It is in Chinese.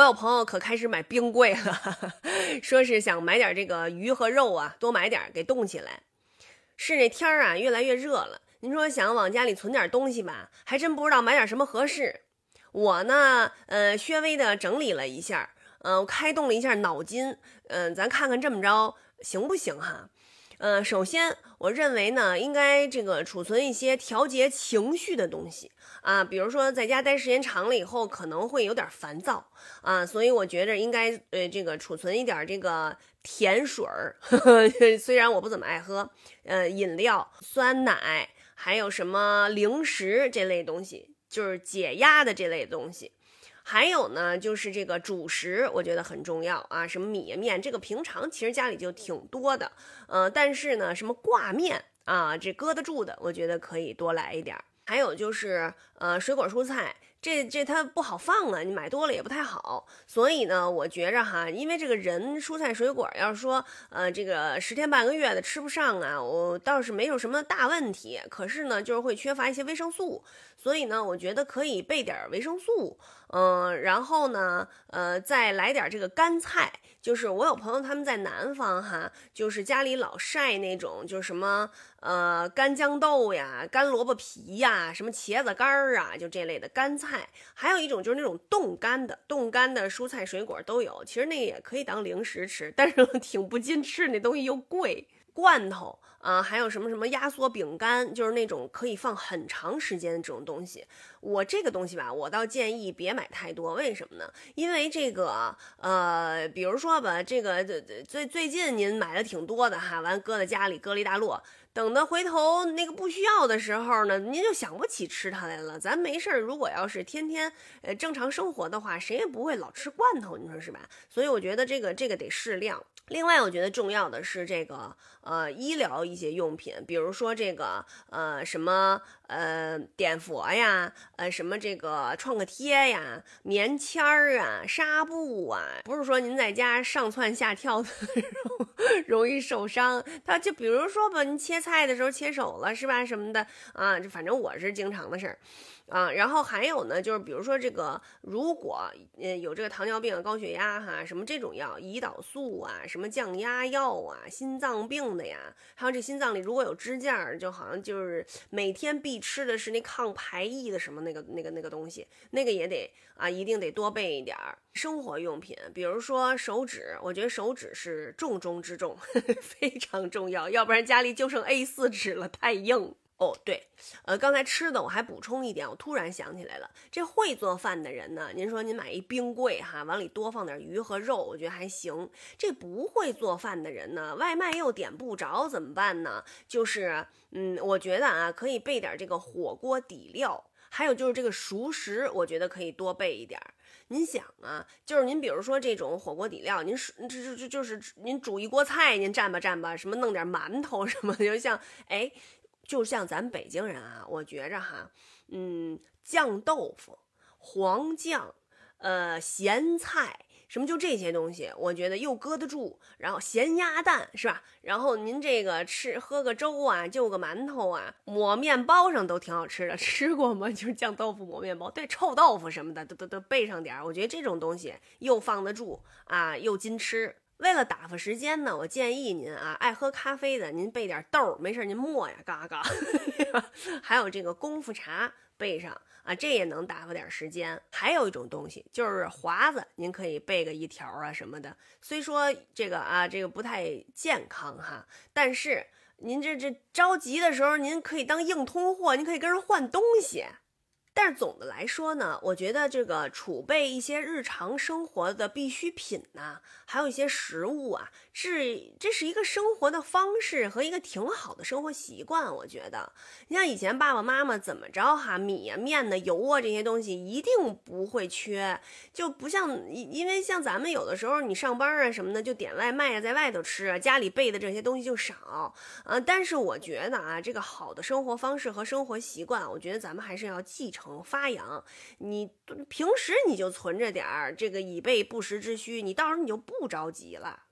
我有朋友可开始买冰柜了，说是想买点这个鱼和肉啊，多买点给冻起来。是这天儿啊，越来越热了。您说想往家里存点东西吧，还真不知道买点什么合适。我呢，呃，稍微的整理了一下，嗯，开动了一下脑筋，嗯，咱看看这么着行不行哈？嗯，首先我认为呢，应该这个储存一些调节情绪的东西啊，比如说在家待时间长了以后可能会有点烦躁啊，所以我觉着应该呃这个储存一点这个甜水儿，虽然我不怎么爱喝，呃，饮料、酸奶，还有什么零食这类东西，就是解压的这类东西。还有呢，就是这个主食，我觉得很重要啊。什么米面，这个平常其实家里就挺多的，呃，但是呢，什么挂面啊，这搁得住的，我觉得可以多来一点。还有就是，呃，水果蔬菜。这这它不好放啊，你买多了也不太好，所以呢，我觉着哈，因为这个人蔬菜水果要是说，呃，这个十天半个月的吃不上啊，我倒是没有什么大问题，可是呢，就是会缺乏一些维生素，所以呢，我觉得可以备点维生素，嗯，然后呢，呃，再来点这个干菜。就是我有朋友他们在南方哈，就是家里老晒那种，就是什么呃干豇豆呀、干萝卜皮呀、什么茄子干儿啊，就这类的干菜。还有一种就是那种冻干的，冻干的蔬菜水果都有。其实那个也可以当零食吃，但是 挺不禁吃，那东西又贵。罐头啊，还有什么什么压缩饼干，就是那种可以放很长时间的这种东西。我这个东西吧，我倒建议别买太多，为什么呢？因为这个，呃，比如说吧，这个最最近您买的挺多的哈，完搁在家里搁了一大摞，等到回头那个不需要的时候呢，您就想不起吃它来了。咱没事儿，如果要是天天呃正常生活的话，谁也不会老吃罐头，你说是吧？所以我觉得这个这个得适量。另外，我觉得重要的是这个呃医疗一些用品，比如说这个呃什么呃碘伏呀。呃，什么这个创可贴呀、棉签儿啊、纱布啊，不是说您在家上蹿下跳的容易受伤。他就比如说吧，您切菜的时候切手了是吧？什么的啊，就反正我是经常的事儿。啊，然后还有呢，就是比如说这个，如果呃有这个糖尿病、高血压哈，什么这种药，胰岛素啊，什么降压药啊，心脏病的呀，还有这心脏里如果有支架，就好像就是每天必吃的是那抗排异的什么那个那个那个东西，那个也得啊，一定得多备一点儿。生活用品，比如说手纸，我觉得手纸是重中之重，非常重要，要不然家里就剩 A 四纸了，太硬。哦，对，呃，刚才吃的我还补充一点，我突然想起来了，这会做饭的人呢，您说您买一冰柜哈，往里多放点鱼和肉，我觉得还行。这不会做饭的人呢，外卖又点不着，怎么办呢？就是，嗯，我觉得啊，可以备点这个火锅底料，还有就是这个熟食，我觉得可以多备一点儿。您想啊，就是您比如说这种火锅底料，您是这这这就是您煮一锅菜，您蘸吧蘸吧，什么弄点馒头什么的，就像哎。就像咱北京人啊，我觉着哈，嗯，酱豆腐、黄酱，呃，咸菜，什么就这些东西，我觉得又搁得住。然后咸鸭蛋是吧？然后您这个吃喝个粥啊，就个馒头啊，抹面包上都挺好吃的。吃过吗？就是酱豆腐抹面包，对，臭豆腐什么的都都都备上点儿。我觉得这种东西又放得住啊，又经吃。为了打发时间呢，我建议您啊，爱喝咖啡的您备点豆儿，没事您磨呀，嘎嘎。还有这个功夫茶备上啊，这也能打发点时间。还有一种东西就是华子，您可以备个一条啊什么的。虽说这个啊这个不太健康哈，但是您这这着急的时候，您可以当硬通货，您可以跟人换东西。但是总的来说呢，我觉得这个储备一些日常生活的必需品呐，还有一些食物啊，是这是一个生活的方式和一个挺好的生活习惯。我觉得，你像以前爸爸妈妈怎么着哈，米呀、面的、油啊这些东西一定不会缺，就不像因为像咱们有的时候你上班啊什么的就点外卖啊，在外头吃啊，家里备的这些东西就少啊。但是我觉得啊，这个好的生活方式和生活习惯，我觉得咱们还是要继承。发扬，你平时你就存着点儿，这个以备不时之需，你到时候你就不着急了。